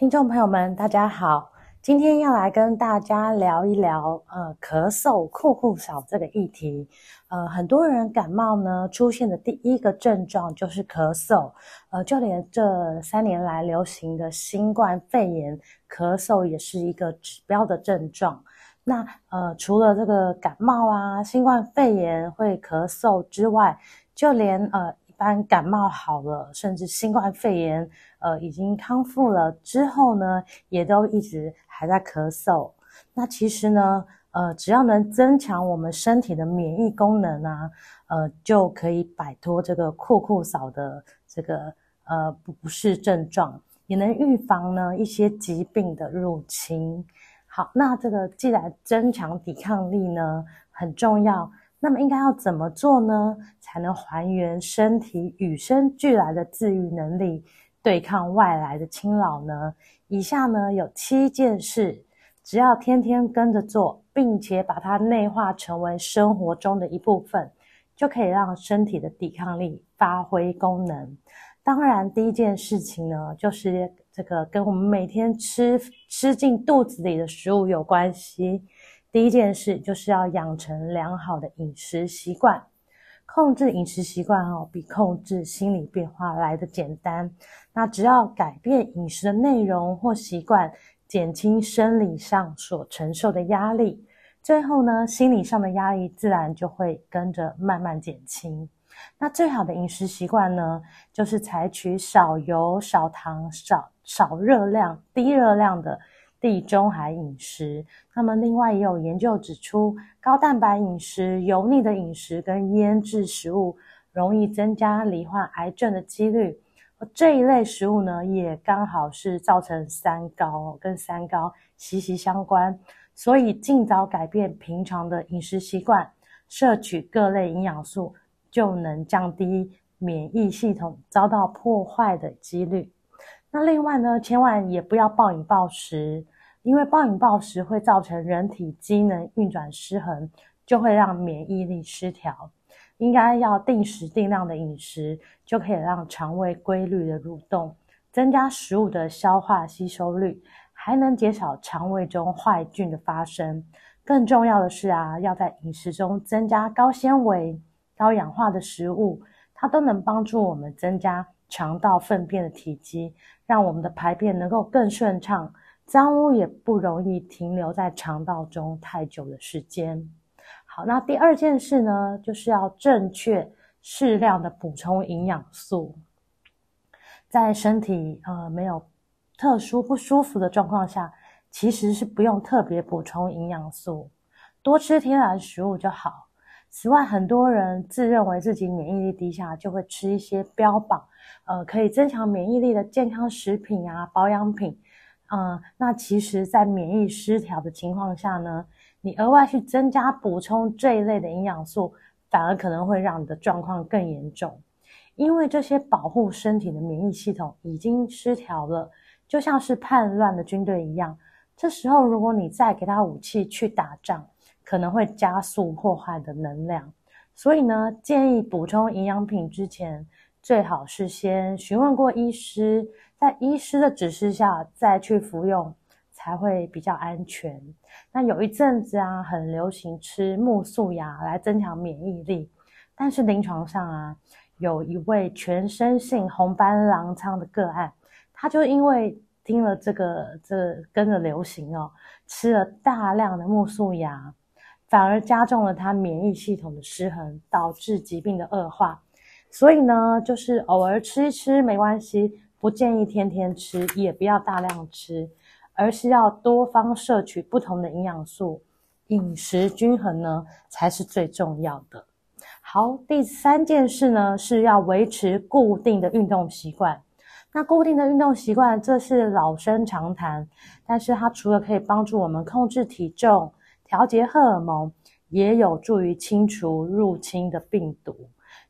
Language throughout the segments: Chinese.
听众朋友们，大家好，今天要来跟大家聊一聊，呃，咳嗽酷酷少这个议题。呃，很多人感冒呢，出现的第一个症状就是咳嗽。呃，就连这三年来流行的新冠肺炎，咳嗽也是一个指标的症状。那呃，除了这个感冒啊，新冠肺炎会咳嗽之外，就连呃。一般感冒好了，甚至新冠肺炎，呃，已经康复了之后呢，也都一直还在咳嗽。那其实呢，呃，只要能增强我们身体的免疫功能啊，呃，就可以摆脱这个酷酷扫的这个呃不适症状，也能预防呢一些疾病的入侵。好，那这个既然增强抵抗力呢很重要。那么应该要怎么做呢？才能还原身体与生俱来的自愈能力，对抗外来的侵扰呢？以下呢有七件事，只要天天跟着做，并且把它内化成为生活中的一部分，就可以让身体的抵抗力发挥功能。当然，第一件事情呢，就是这个跟我们每天吃吃进肚子里的食物有关系。第一件事就是要养成良好的饮食习惯，控制饮食习惯哦，比控制心理变化来得简单。那只要改变饮食的内容或习惯，减轻生理上所承受的压力，最后呢，心理上的压力自然就会跟着慢慢减轻。那最好的饮食习惯呢，就是采取少油、少糖、少少热量、低热量的。地中海饮食，那么另外也有研究指出，高蛋白饮食、油腻的饮食跟腌制食物容易增加罹患癌症的几率。这一类食物呢，也刚好是造成三高，跟三高息息相关。所以尽早改变平常的饮食习惯，摄取各类营养素，就能降低免疫系统遭到破坏的几率。那另外呢，千万也不要暴饮暴食，因为暴饮暴食会造成人体机能运转失衡，就会让免疫力失调。应该要定时定量的饮食，就可以让肠胃规律的蠕动，增加食物的消化吸收率，还能减少肠胃中坏菌的发生。更重要的是啊，要在饮食中增加高纤维、高氧化的食物，它都能帮助我们增加肠道粪便的体积，让我们的排便能够更顺畅，脏污也不容易停留在肠道中太久的时间。好，那第二件事呢，就是要正确适量的补充营养素。在身体呃没有特殊不舒服的状况下，其实是不用特别补充营养素，多吃天然食物就好。此外，很多人自认为自己免疫力低下，就会吃一些标榜，呃，可以增强免疫力的健康食品啊、保养品，嗯、呃，那其实，在免疫失调的情况下呢，你额外去增加补充这一类的营养素，反而可能会让你的状况更严重，因为这些保护身体的免疫系统已经失调了，就像是叛乱的军队一样。这时候，如果你再给他武器去打仗，可能会加速破坏的能量，所以呢，建议补充营养品之前，最好是先询问过医师，在医师的指示下再去服用，才会比较安全。那有一阵子啊，很流行吃木素牙来增强免疫力，但是临床上啊，有一位全身性红斑狼疮的个案，他就因为听了这个这个、跟着流行哦，吃了大量的木素牙。反而加重了他免疫系统的失衡，导致疾病的恶化。所以呢，就是偶尔吃一吃没关系，不建议天天吃，也不要大量吃，而是要多方摄取不同的营养素，饮食均衡呢才是最重要的。好，第三件事呢，是要维持固定的运动习惯。那固定的运动习惯，这是老生常谈，但是它除了可以帮助我们控制体重、调节荷尔蒙，也有助于清除入侵的病毒，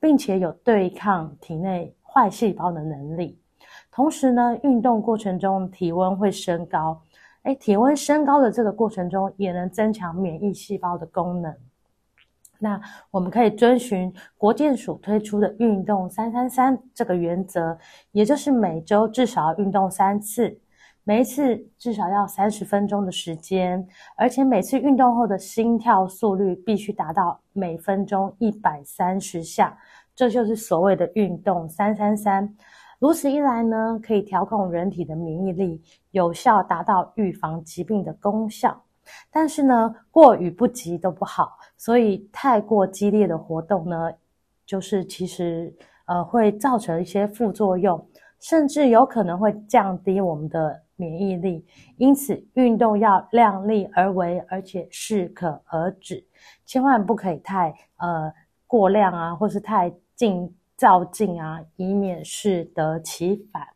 并且有对抗体内坏细胞的能力。同时呢，运动过程中体温会升高，诶，体温升高的这个过程中，也能增强免疫细胞的功能。那我们可以遵循国健署推出的运动三三三这个原则，也就是每周至少要运动三次，每一次至少要三十分钟的时间，而且每次运动后的心跳速率必须达到每分钟一百三十下，这就是所谓的运动三三三。如此一来呢，可以调控人体的免疫力，有效达到预防疾病的功效。但是呢，过与不及都不好，所以太过激烈的活动呢，就是其实呃会造成一些副作用，甚至有可能会降低我们的免疫力。因此，运动要量力而为，而且适可而止，千万不可以太呃过量啊，或是太尽躁进啊，以免适得其反。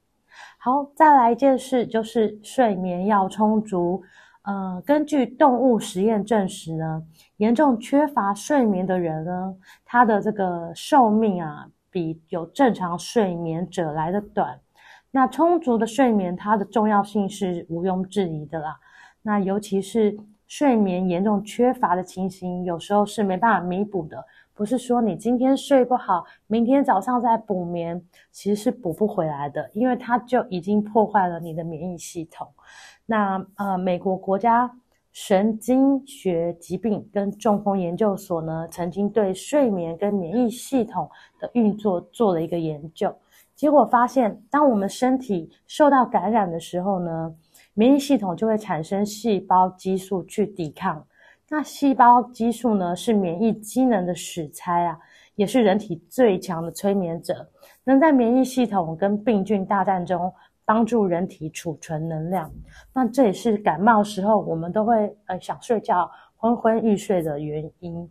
好，再来一件事，就是睡眠要充足。呃，根据动物实验证实呢，严重缺乏睡眠的人呢，他的这个寿命啊，比有正常睡眠者来的短。那充足的睡眠，它的重要性是毋庸置疑的啦。那尤其是睡眠严重缺乏的情形，有时候是没办法弥补的。不是说你今天睡不好，明天早上再补眠，其实是补不回来的，因为它就已经破坏了你的免疫系统。那呃，美国国家神经学疾病跟中风研究所呢，曾经对睡眠跟免疫系统的运作做了一个研究，结果发现，当我们身体受到感染的时候呢，免疫系统就会产生细胞激素去抵抗。那细胞激素呢，是免疫机能的使差啊，也是人体最强的催眠者，能在免疫系统跟病菌大战中。帮助人体储存能量，那这也是感冒时候我们都会呃想睡觉、昏昏欲睡的原因。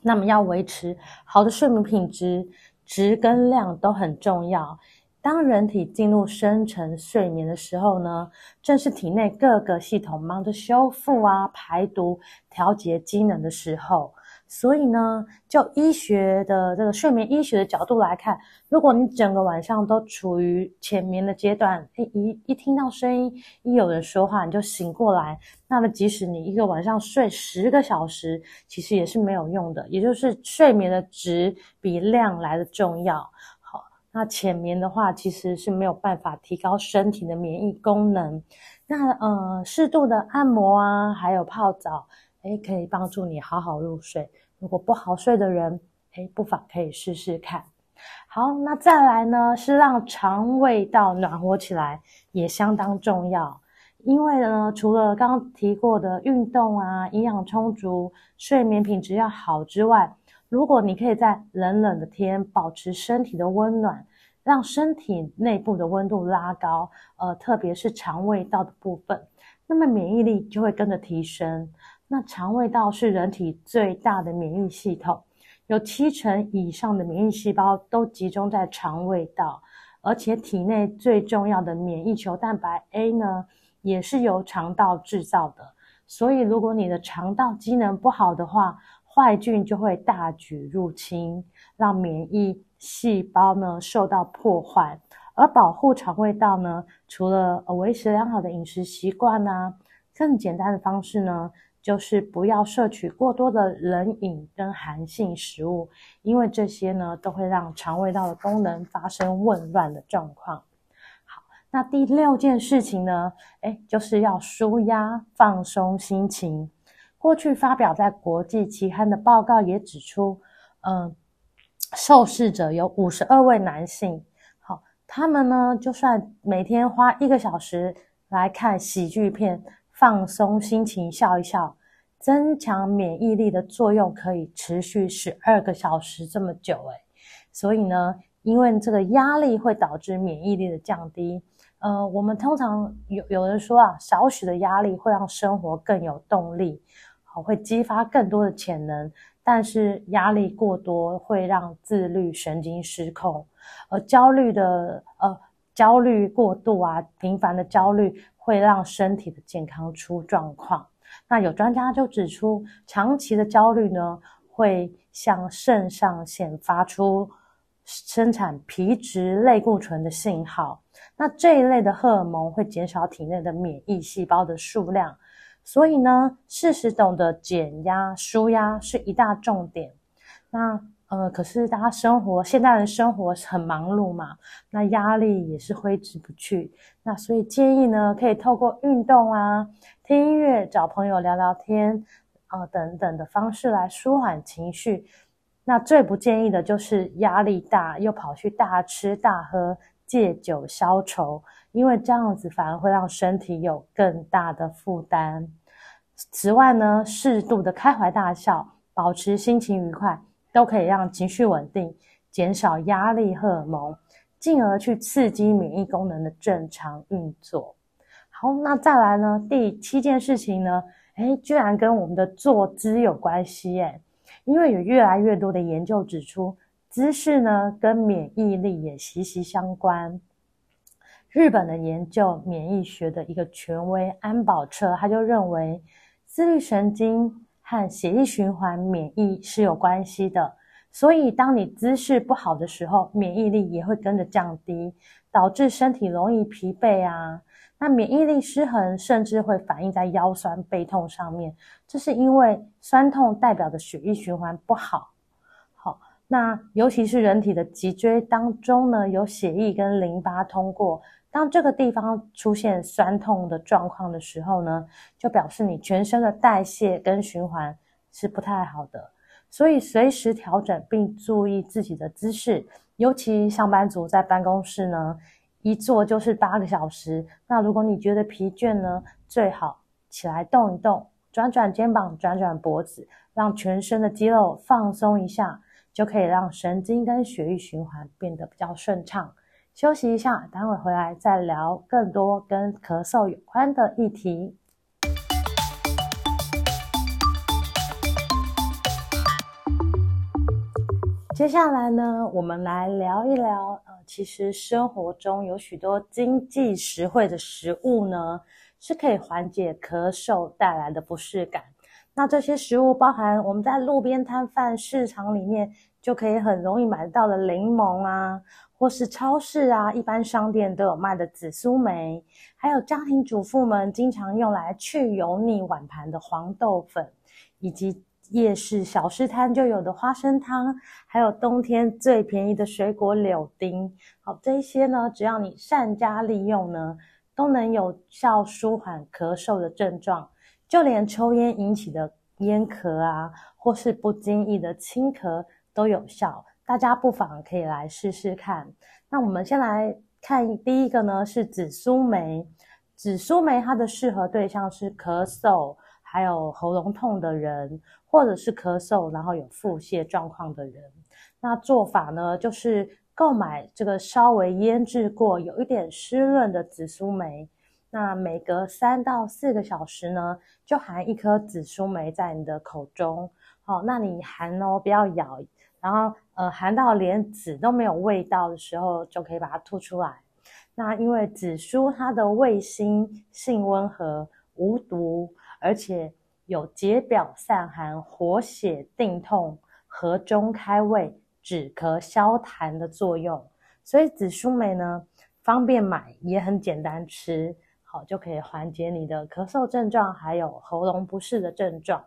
那么要维持好的睡眠品质，质跟量都很重要。当人体进入深层睡眠的时候呢，正是体内各个系统忙着修复啊、排毒、调节机能的时候。所以呢，就医学的这个睡眠医学的角度来看，如果你整个晚上都处于浅眠的阶段，一一一听到声音，一有人说话，你就醒过来，那么即使你一个晚上睡十个小时，其实也是没有用的。也就是睡眠的质比量来的重要。好，那浅眠的话，其实是没有办法提高身体的免疫功能。那呃，适度的按摩啊，还有泡澡。诶，可以帮助你好好入睡。如果不好睡的人，诶，不妨可以试试看。好，那再来呢，是让肠胃道暖和起来，也相当重要。因为呢，除了刚刚提过的运动啊、营养充足、睡眠品质要好之外，如果你可以在冷冷的天保持身体的温暖，让身体内部的温度拉高，呃，特别是肠胃道的部分，那么免疫力就会跟着提升。那肠胃道是人体最大的免疫系统，有七成以上的免疫细胞都集中在肠胃道，而且体内最重要的免疫球蛋白 A 呢，也是由肠道制造的。所以，如果你的肠道机能不好的话，坏菌就会大举入侵，让免疫细胞呢受到破坏。而保护肠胃道呢，除了维持良好的饮食习惯啊，更简单的方式呢，就是不要摄取过多的冷饮跟寒性食物，因为这些呢都会让肠胃道的功能发生紊乱的状况。好，那第六件事情呢，诶，就是要舒压放松心情。过去发表在国际期刊的报告也指出，嗯，受试者有五十二位男性，好，他们呢就算每天花一个小时来看喜剧片。放松心情，笑一笑，增强免疫力的作用可以持续十二个小时这么久诶。所以呢，因为这个压力会导致免疫力的降低。呃，我们通常有有人说啊，少许的压力会让生活更有动力。好，会激发更多的潜能。但是压力过多会让自律神经失控，而焦虑的呃焦虑过度啊，频繁的焦虑会让身体的健康出状况。那有专家就指出，长期的焦虑呢，会向肾上腺发出生产皮质类固醇的信号。那这一类的荷尔蒙会减少体内的免疫细胞的数量。所以呢，适时懂得减压、舒压是一大重点。那呃，可是大家生活，现代人生活很忙碌嘛，那压力也是挥之不去。那所以建议呢，可以透过运动啊、听音乐、找朋友聊聊天啊、等等的方式来舒缓情绪。那最不建议的就是压力大又跑去大吃大喝、借酒消愁。因为这样子反而会让身体有更大的负担。此外呢，适度的开怀大笑，保持心情愉快，都可以让情绪稳定，减少压力荷尔蒙，进而去刺激免疫功能的正常运作。好，那再来呢，第七件事情呢，诶，居然跟我们的坐姿有关系诶，因为有越来越多的研究指出，姿势呢跟免疫力也息息相关。日本的研究免疫学的一个权威安保彻，他就认为，自律神经和血液循环、免疫是有关系的。所以，当你姿势不好的时候，免疫力也会跟着降低，导致身体容易疲惫啊。那免疫力失衡，甚至会反映在腰酸背痛上面。这是因为酸痛代表的血液循环不好。好，那尤其是人体的脊椎当中呢，有血液跟淋巴通过。当这个地方出现酸痛的状况的时候呢，就表示你全身的代谢跟循环是不太好的，所以随时调整并注意自己的姿势。尤其上班族在办公室呢，一坐就是八个小时。那如果你觉得疲倦呢，最好起来动一动，转转肩膀，转转脖子，让全身的肌肉放松一下，就可以让神经跟血液循环变得比较顺畅。休息一下，待会回来再聊更多跟咳嗽有关的议题。接下来呢，我们来聊一聊，呃，其实生活中有许多经济实惠的食物呢，是可以缓解咳嗽带来的不适感。那这些食物包含我们在路边摊贩、市场里面就可以很容易买到的柠檬啊。或是超市啊，一般商店都有卖的紫苏梅，还有家庭主妇们经常用来去油腻碗盘的黄豆粉，以及夜市小吃摊就有的花生汤，还有冬天最便宜的水果柳丁。好，这些呢，只要你善加利用呢，都能有效舒缓咳嗽的症状，就连抽烟引起的烟咳啊，或是不经意的轻咳都有效。大家不妨可以来试试看。那我们先来看第一个呢，是紫苏梅。紫苏梅它的适合对象是咳嗽，还有喉咙痛的人，或者是咳嗽然后有腹泻状况的人。那做法呢，就是购买这个稍微腌制过、有一点湿润的紫苏梅。那每隔三到四个小时呢，就含一颗紫苏梅在你的口中。好，那你含哦，不要咬。然后，呃，含到连籽都没有味道的时候，就可以把它吐出来。那因为紫苏它的味辛，性温和，无毒，而且有解表散寒、活血定痛、和中开胃、止咳消痰的作用。所以紫苏梅呢，方便买，也很简单吃，好，就可以缓解你的咳嗽症状，还有喉咙不适的症状。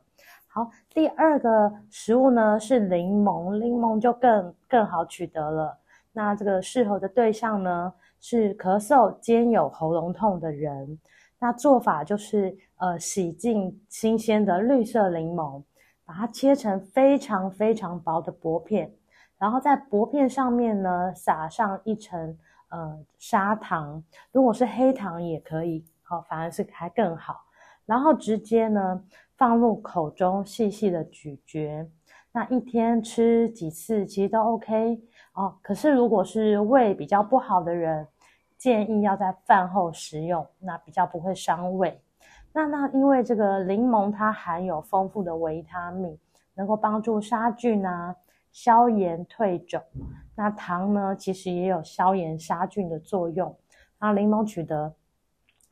好，第二个食物呢是柠檬，柠檬就更更好取得了。那这个适合的对象呢是咳嗽兼有喉咙痛的人。那做法就是，呃，洗净新鲜的绿色柠檬，把它切成非常非常薄的薄片，然后在薄片上面呢撒上一层呃砂糖，如果是黑糖也可以，好，反而是还更好。然后直接呢。放入口中细细的咀嚼，那一天吃几次其实都 OK 哦。可是如果是胃比较不好的人，建议要在饭后食用，那比较不会伤胃。那那因为这个柠檬它含有丰富的维他命，能够帮助杀菌啊、消炎退肿。那糖呢，其实也有消炎杀菌的作用。那柠檬取得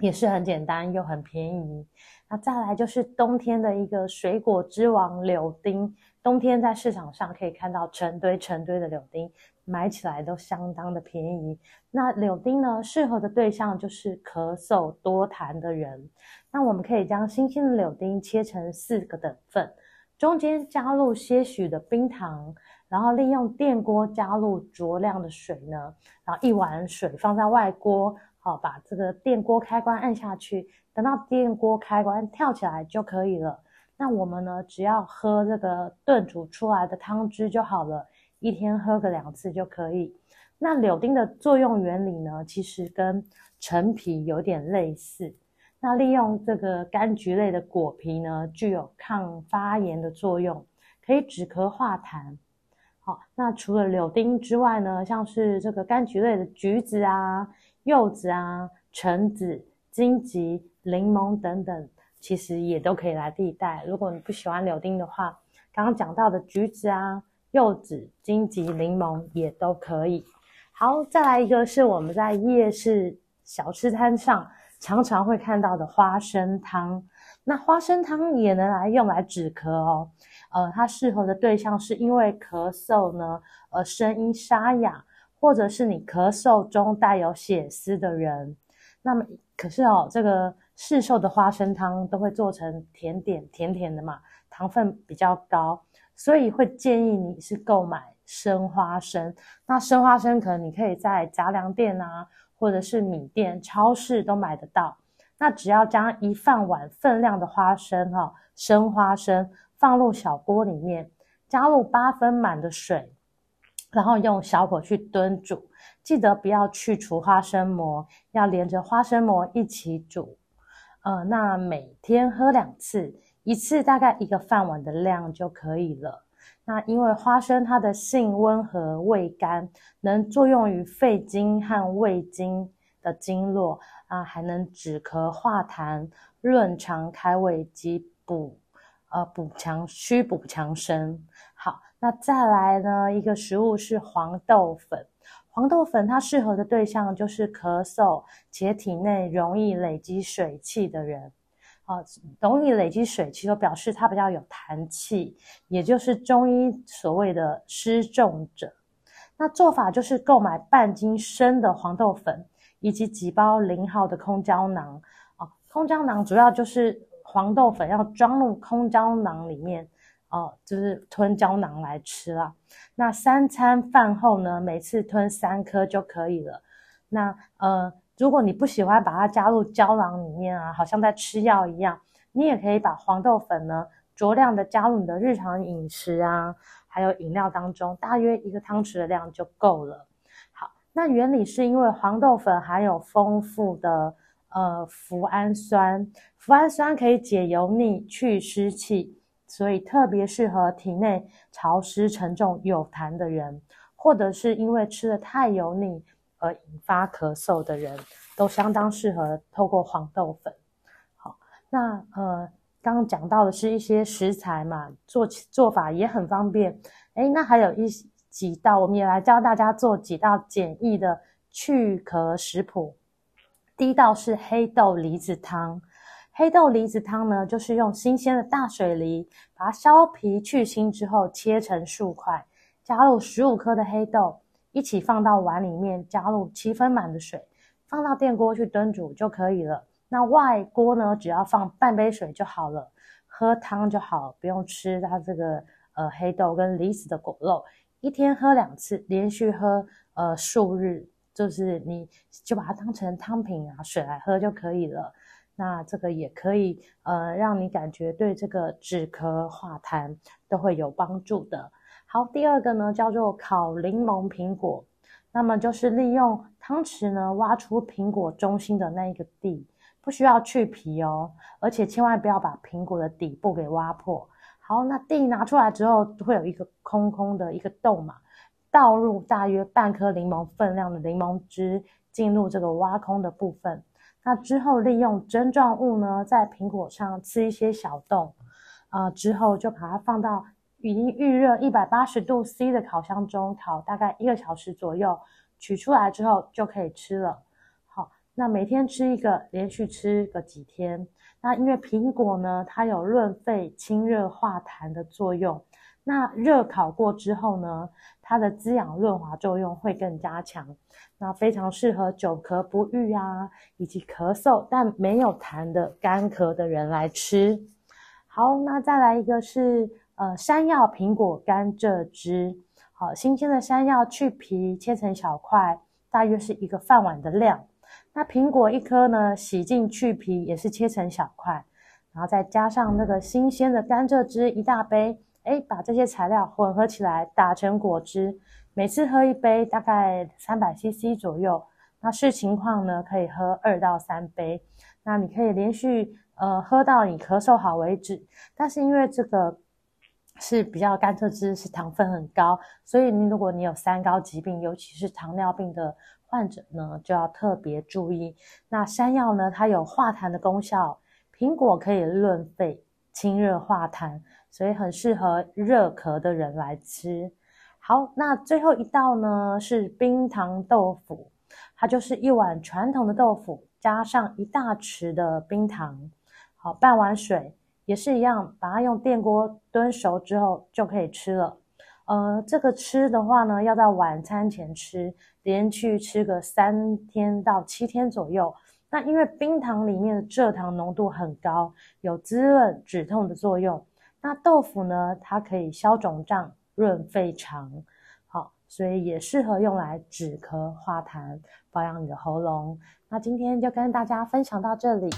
也是很简单又很便宜。那再来就是冬天的一个水果之王柳丁，冬天在市场上可以看到成堆成堆的柳丁。买起来都相当的便宜。那柳丁呢，适合的对象就是咳嗽多痰的人。那我们可以将新鲜的柳丁切成四个等份，中间加入些许的冰糖，然后利用电锅加入酌量的水呢，然后一碗水放在外锅，好，把这个电锅开关按下去，等到电锅开关跳起来就可以了。那我们呢，只要喝这个炖煮出来的汤汁就好了。一天喝个两次就可以。那柳丁的作用原理呢，其实跟陈皮有点类似。那利用这个柑橘类的果皮呢，具有抗发炎的作用，可以止咳化痰。好，那除了柳丁之外呢，像是这个柑橘类的橘子啊、柚子啊、橙子、金桔、柠檬等等，其实也都可以来替代。如果你不喜欢柳丁的话，刚刚讲到的橘子啊。柚子、金桔、柠檬也都可以。好，再来一个是我们在夜市小吃摊上常常会看到的花生汤。那花生汤也能来用来止咳哦。呃，它适合的对象是因为咳嗽呢，呃，声音沙哑，或者是你咳嗽中带有血丝的人。那么，可是哦，这个市售的花生汤都会做成甜点，甜甜的嘛，糖分比较高。所以会建议你是购买生花生，那生花生可能你可以在杂粮店啊，或者是米店、超市都买得到。那只要将一饭碗分量的花生哈，生花生放入小锅里面，加入八分满的水，然后用小火去炖煮，记得不要去除花生膜，要连着花生膜一起煮。呃，那每天喝两次。一次大概一个饭碗的量就可以了。那因为花生它的性温和，味甘，能作用于肺经和胃经的经络啊，还能止咳化痰、润肠开胃及补呃补强虚补强身。那再来呢，一个食物是黄豆粉。黄豆粉它适合的对象就是咳嗽且体内容易累积水气的人。啊，容易累积水气，就表示它比较有痰气，也就是中医所谓的湿重者。那做法就是购买半斤生的黄豆粉，以及几包零号的空胶囊。啊，空胶囊主要就是黄豆粉要装入空胶囊里面，哦，就是吞胶囊来吃啦。那三餐饭后呢，每次吞三颗就可以了。那呃。如果你不喜欢把它加入胶囊里面啊，好像在吃药一样，你也可以把黄豆粉呢酌量的加入你的日常饮食啊，还有饮料当中，大约一个汤匙的量就够了。好，那原理是因为黄豆粉含有丰富的呃脯氨酸，脯氨酸可以解油腻、去湿气，所以特别适合体内潮湿沉重、有痰的人，或者是因为吃得太油腻。而引发咳嗽的人都相当适合透过黄豆粉。好，那呃，刚刚讲到的是一些食材嘛，做做法也很方便。诶，那还有一几道，我们也来教大家做几道简易的去咳食谱。第一道是黑豆梨子汤。黑豆梨子汤呢，就是用新鲜的大水梨，把它削皮去腥之后切成数块，加入十五颗的黑豆。一起放到碗里面，加入七分满的水，放到电锅去炖煮就可以了。那外锅呢，只要放半杯水就好了，喝汤就好，不用吃它这个呃黑豆跟梨子的果肉。一天喝两次，连续喝呃数日，就是你就把它当成汤品啊水来喝就可以了。那这个也可以呃让你感觉对这个止咳化痰都会有帮助的。好，第二个呢叫做烤柠檬苹果，那么就是利用汤匙呢挖出苹果中心的那一个蒂，不需要去皮哦，而且千万不要把苹果的底部给挖破。好，那蒂拿出来之后会有一个空空的一个洞嘛，倒入大约半颗柠檬分量的柠檬汁进入这个挖空的部分，那之后利用针状物呢，在苹果上刺一些小洞，啊、之后就把它放到已经预热一百八十度 C 的烤箱中烤大概一个小时左右，取出来之后就可以吃了。好，那每天吃一个，连续吃个几天。那因为苹果呢，它有润肺、清热化痰的作用。那热烤过之后呢，它的滋养润滑作用会更加强。那非常适合久咳不愈啊，以及咳嗽但没有痰的干咳的人来吃。好，那再来一个是呃山药苹果甘蔗汁。好，新鲜的山药去皮切成小块，大约是一个饭碗的量。那苹果一颗呢，洗净去皮也是切成小块，然后再加上那个新鲜的甘蔗汁一大杯。哎，把这些材料混合起来打成果汁，每次喝一杯大概三百 CC 左右。那视情况呢，可以喝二到三杯。那你可以连续呃喝到你咳嗽好为止。但是因为这个是比较甘蔗汁，是糖分很高，所以你如果你有三高疾病，尤其是糖尿病的患者呢，就要特别注意。那山药呢，它有化痰的功效，苹果可以润肺、清热化痰。所以很适合热咳的人来吃。好，那最后一道呢，是冰糖豆腐，它就是一碗传统的豆腐，加上一大匙的冰糖，好，半碗水，也是一样，把它用电锅炖熟之后就可以吃了。呃，这个吃的话呢，要在晚餐前吃，连续吃个三天到七天左右。那因为冰糖里面的蔗糖浓度很高，有滋润止痛的作用。那豆腐呢，它可以消肿胀、润肺肠，好，所以也适合用来止咳化痰、保养你的喉咙。那今天就跟大家分享到这里。